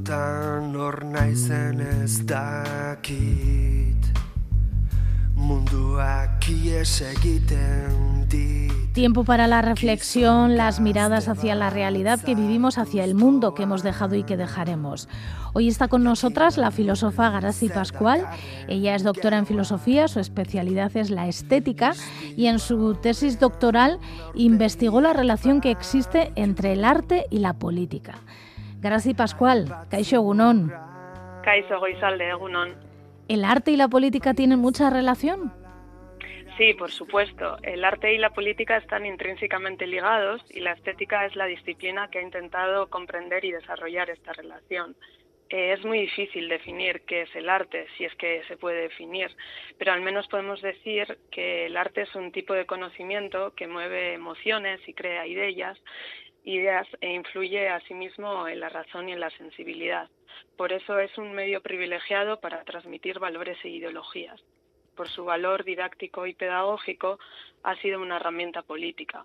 Batzutan hor naizen ez dakit Munduak ies egiten dit Tiempo para la reflexión, las miradas hacia la realidad que vivimos, hacia el mundo que hemos dejado y que dejaremos. Hoy está con nosotras la filósofa Garasi Pascual. Ella es doctora en filosofía, su especialidad es la estética y en su tesis doctoral investigó la relación que existe entre el arte y la política. Garasi Pascual, Kaixo Gunón. Kaixo Goizalde, Gunón. ¿El arte y la política tienen mucha relación? Sí, por supuesto. El arte y la política están intrínsecamente ligados y la estética es la disciplina que ha intentado comprender y desarrollar esta relación. Eh, es muy difícil definir qué es el arte, si es que se puede definir, pero al menos podemos decir que el arte es un tipo de conocimiento que mueve emociones y crea ideas, ideas e influye asimismo en la razón y en la sensibilidad. Por eso es un medio privilegiado para transmitir valores e ideologías por su valor didáctico y pedagógico, ha sido una herramienta política.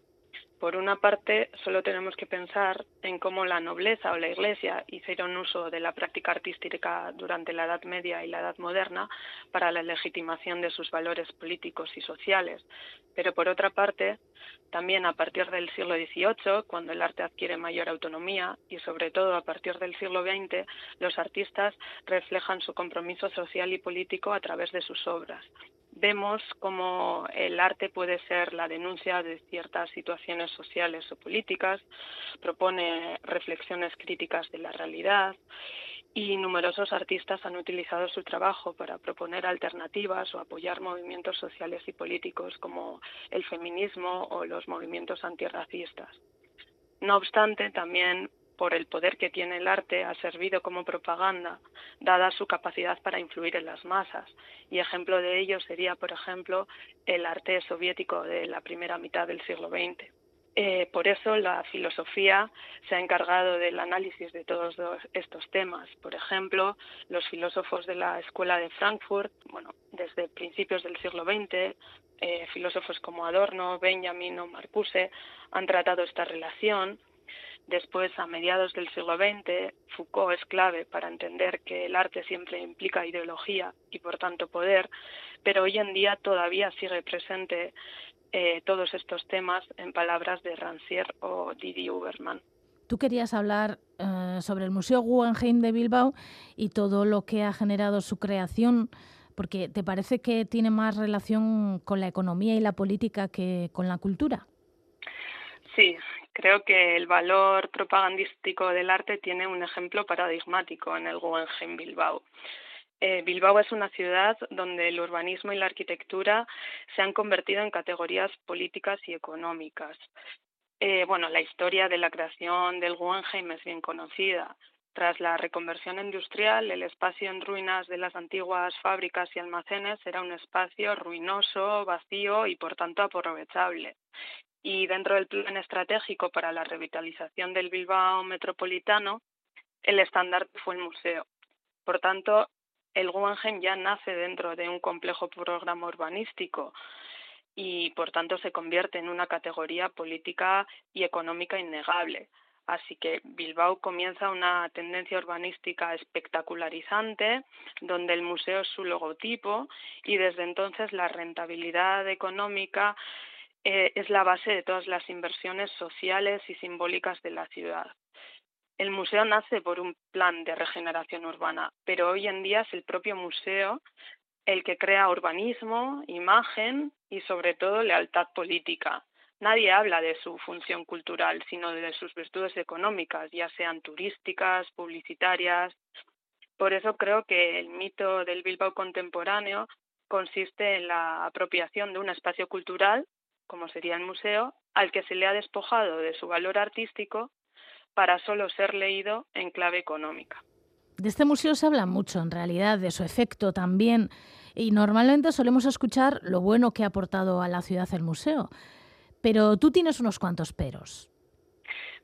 Por una parte, solo tenemos que pensar en cómo la nobleza o la Iglesia hicieron uso de la práctica artística durante la Edad Media y la Edad Moderna para la legitimación de sus valores políticos y sociales. Pero por otra parte, también a partir del siglo XVIII, cuando el arte adquiere mayor autonomía, y sobre todo a partir del siglo XX, los artistas reflejan su compromiso social y político a través de sus obras vemos cómo el arte puede ser la denuncia de ciertas situaciones sociales o políticas, propone reflexiones críticas de la realidad y numerosos artistas han utilizado su trabajo para proponer alternativas o apoyar movimientos sociales y políticos como el feminismo o los movimientos antirracistas. No obstante, también por el poder que tiene el arte, ha servido como propaganda, dada su capacidad para influir en las masas. Y ejemplo de ello sería, por ejemplo, el arte soviético de la primera mitad del siglo XX. Eh, por eso la filosofía se ha encargado del análisis de todos estos temas. Por ejemplo, los filósofos de la Escuela de Frankfurt, bueno, desde principios del siglo XX, eh, filósofos como Adorno, Benjamin o Marcuse han tratado esta relación Después, a mediados del siglo XX, Foucault es clave para entender que el arte siempre implica ideología y, por tanto, poder, pero hoy en día todavía sigue presente eh, todos estos temas en palabras de Rancière o Didi Uberman. Tú querías hablar eh, sobre el Museo Guggenheim de Bilbao y todo lo que ha generado su creación, porque ¿te parece que tiene más relación con la economía y la política que con la cultura? Sí, Creo que el valor propagandístico del arte tiene un ejemplo paradigmático en el Guggenheim Bilbao. Eh, Bilbao es una ciudad donde el urbanismo y la arquitectura se han convertido en categorías políticas y económicas. Eh, bueno, la historia de la creación del Guggenheim es bien conocida. Tras la reconversión industrial, el espacio en ruinas de las antiguas fábricas y almacenes era un espacio ruinoso, vacío y por tanto aprovechable y dentro del plan estratégico para la revitalización del Bilbao metropolitano, el estandarte fue el museo. Por tanto, el Guggenheim ya nace dentro de un complejo programa urbanístico y, por tanto, se convierte en una categoría política y económica innegable. Así que Bilbao comienza una tendencia urbanística espectacularizante, donde el museo es su logotipo y desde entonces la rentabilidad económica eh, es la base de todas las inversiones sociales y simbólicas de la ciudad. El museo nace por un plan de regeneración urbana, pero hoy en día es el propio museo el que crea urbanismo, imagen y sobre todo lealtad política. Nadie habla de su función cultural, sino de sus virtudes económicas, ya sean turísticas, publicitarias. Por eso creo que el mito del Bilbao contemporáneo consiste en la apropiación de un espacio cultural como sería el museo, al que se le ha despojado de su valor artístico para solo ser leído en clave económica. De este museo se habla mucho, en realidad, de su efecto también, y normalmente solemos escuchar lo bueno que ha aportado a la ciudad el museo. Pero tú tienes unos cuantos peros.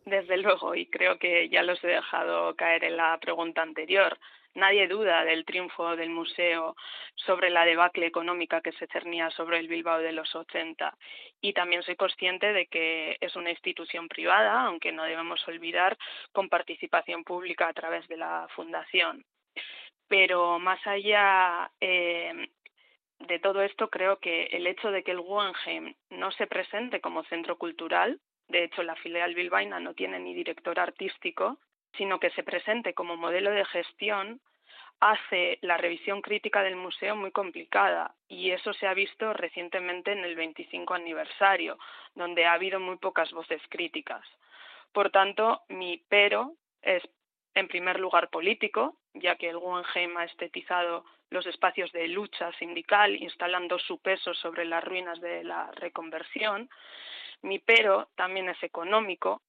Desde luego, y creo que ya los he dejado caer en la pregunta anterior. Nadie duda del triunfo del museo sobre la debacle económica que se cernía sobre el Bilbao de los 80. Y también soy consciente de que es una institución privada, aunque no debemos olvidar, con participación pública a través de la Fundación. Pero más allá eh, de todo esto, creo que el hecho de que el Guggenheim no se presente como centro cultural, de hecho la filial bilbaína no tiene ni director artístico, sino que se presente como modelo de gestión, hace la revisión crítica del museo muy complicada y eso se ha visto recientemente en el 25 aniversario, donde ha habido muy pocas voces críticas. Por tanto, mi pero es, en primer lugar, político, ya que el Guggenheim ha estetizado los espacios de lucha sindical, instalando su peso sobre las ruinas de la reconversión. Mi pero también es económico,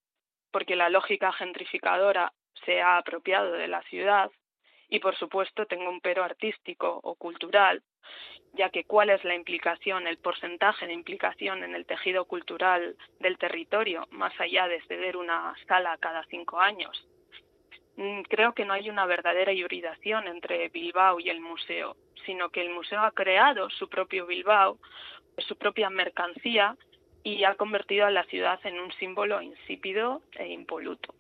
porque la lógica gentrificadora se ha apropiado de la ciudad y por supuesto tengo un pero artístico o cultural, ya que cuál es la implicación, el porcentaje de implicación en el tejido cultural del territorio, más allá de ceder una sala cada cinco años. Mm, creo que no hay una verdadera hibridación entre Bilbao y el museo, sino que el museo ha creado su propio Bilbao, su propia mercancía y ha convertido a la ciudad en un símbolo insípido e impoluto.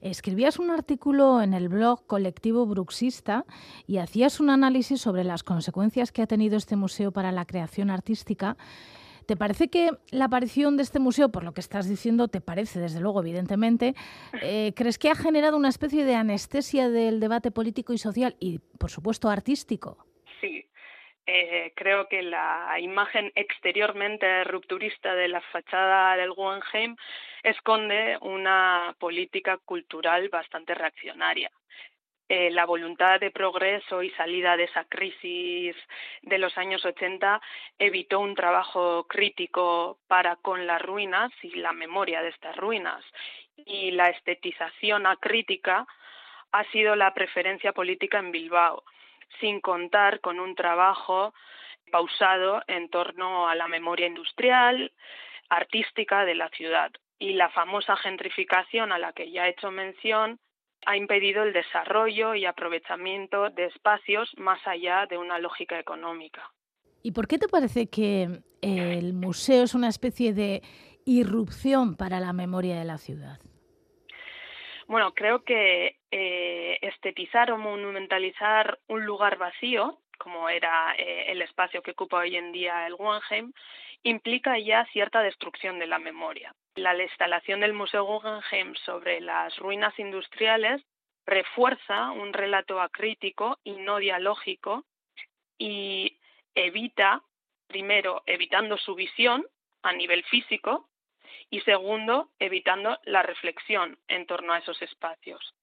Escribías un artículo en el blog Colectivo Bruxista y hacías un análisis sobre las consecuencias que ha tenido este museo para la creación artística. ¿Te parece que la aparición de este museo, por lo que estás diciendo, te parece, desde luego, evidentemente, eh, crees que ha generado una especie de anestesia del debate político y social y, por supuesto, artístico? Eh, creo que la imagen exteriormente rupturista de la fachada del Guggenheim esconde una política cultural bastante reaccionaria. Eh, la voluntad de progreso y salida de esa crisis de los años 80 evitó un trabajo crítico para con las ruinas y la memoria de estas ruinas. Y la estetización acrítica ha sido la preferencia política en Bilbao sin contar con un trabajo pausado en torno a la memoria industrial, artística de la ciudad. Y la famosa gentrificación a la que ya he hecho mención ha impedido el desarrollo y aprovechamiento de espacios más allá de una lógica económica. ¿Y por qué te parece que el museo es una especie de irrupción para la memoria de la ciudad? Bueno, creo que eh, estetizar o monumentalizar un lugar vacío, como era eh, el espacio que ocupa hoy en día el Guggenheim, implica ya cierta destrucción de la memoria. La instalación del Museo Guggenheim sobre las ruinas industriales refuerza un relato acrítico y no dialógico y evita, primero, evitando su visión a nivel físico, y segundo, evitando la reflexión en torno a esos espacios.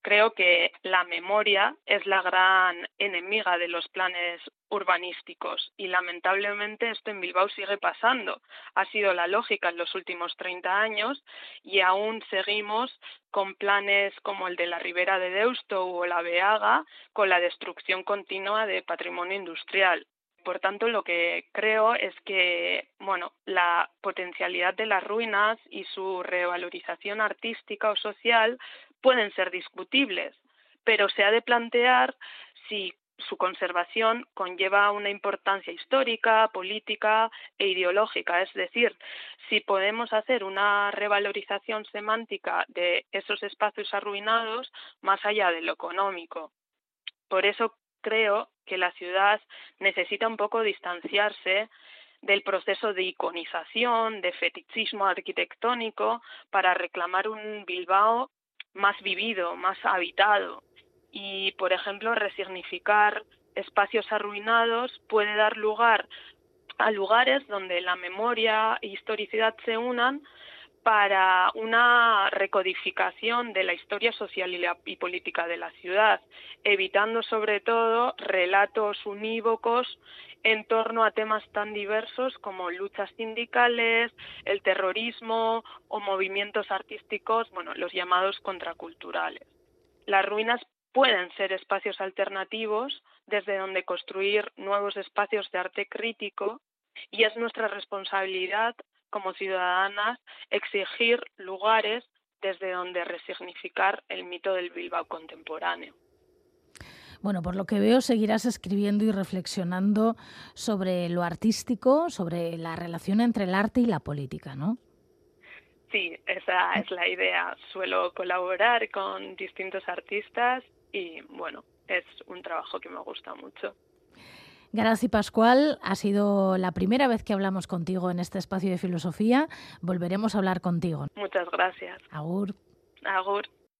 Creo que la memoria es la gran enemiga de los planes urbanísticos y lamentablemente esto en Bilbao sigue pasando. Ha sido la lógica en los últimos 30 años y aún seguimos con planes como el de la Ribera de Deusto o la Beaga con la destrucción continua de patrimonio industrial. Por tanto, lo que creo es que, bueno, la potencialidad de las ruinas y su revalorización artística o social pueden ser discutibles, pero se ha de plantear si su conservación conlleva una importancia histórica, política e ideológica, es decir, si podemos hacer una revalorización semántica de esos espacios arruinados más allá de lo económico. Por eso creo que la ciudad necesita un poco distanciarse del proceso de iconización, de fetichismo arquitectónico, para reclamar un Bilbao más vivido, más habitado. Y, por ejemplo, resignificar espacios arruinados puede dar lugar a lugares donde la memoria e historicidad se unan para una recodificación de la historia social y, política de la ciudad, evitando sobre todo relatos unívocos en torno a temas tan diversos como luchas sindicales, el terrorismo o movimientos artísticos, bueno, los llamados contraculturales. Las ruinas pueden ser espacios alternativos desde donde construir nuevos espacios de arte crítico y es nuestra responsabilidad como ciudadanas exigir lugares desde donde resignificar el mito del Bilbao contemporáneo. Bueno, por lo que veo, seguirás escribiendo y reflexionando sobre lo artístico, sobre la relación entre el arte y la política, ¿no? Sí, esa es la idea. Suelo colaborar con distintos artistas y, bueno, es un trabajo que me gusta mucho. Gracias, Pascual, ha sido la primera vez que hablamos contigo en este espacio de filosofía. Volveremos a hablar contigo. Muchas gracias. Agur. Agur.